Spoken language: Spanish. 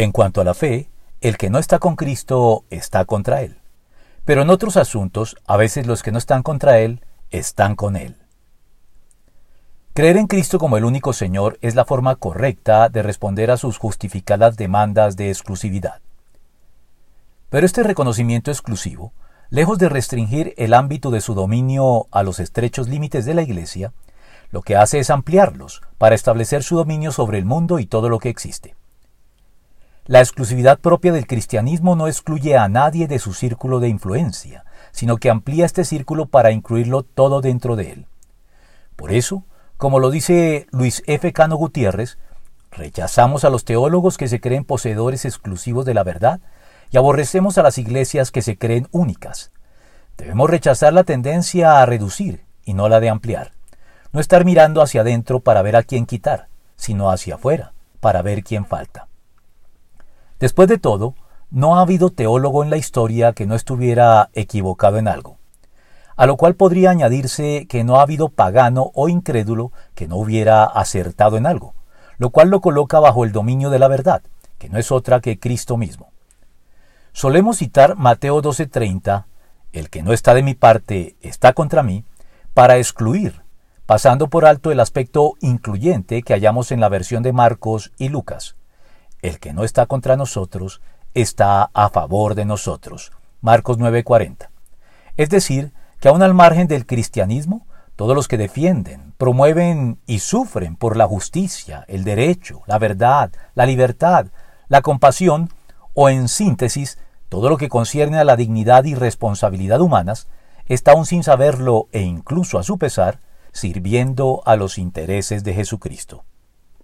En cuanto a la fe, el que no está con Cristo está contra Él. Pero en otros asuntos, a veces los que no están contra Él están con Él. Creer en Cristo como el único Señor es la forma correcta de responder a sus justificadas demandas de exclusividad. Pero este reconocimiento exclusivo, lejos de restringir el ámbito de su dominio a los estrechos límites de la Iglesia, lo que hace es ampliarlos para establecer su dominio sobre el mundo y todo lo que existe. La exclusividad propia del cristianismo no excluye a nadie de su círculo de influencia, sino que amplía este círculo para incluirlo todo dentro de él. Por eso, como lo dice Luis F. Cano Gutiérrez, rechazamos a los teólogos que se creen poseedores exclusivos de la verdad y aborrecemos a las iglesias que se creen únicas. Debemos rechazar la tendencia a reducir y no la de ampliar. No estar mirando hacia adentro para ver a quién quitar, sino hacia afuera para ver quién falta. Después de todo, no ha habido teólogo en la historia que no estuviera equivocado en algo. A lo cual podría añadirse que no ha habido pagano o incrédulo que no hubiera acertado en algo, lo cual lo coloca bajo el dominio de la verdad, que no es otra que Cristo mismo. Solemos citar Mateo 12:30, el que no está de mi parte está contra mí, para excluir, pasando por alto el aspecto incluyente que hallamos en la versión de Marcos y Lucas. El que no está contra nosotros está a favor de nosotros. Marcos 9:40. Es decir, que aun al margen del cristianismo, todos los que defienden, promueven y sufren por la justicia, el derecho, la verdad, la libertad, la compasión, o en síntesis, todo lo que concierne a la dignidad y responsabilidad humanas, está aún sin saberlo e incluso a su pesar, sirviendo a los intereses de Jesucristo.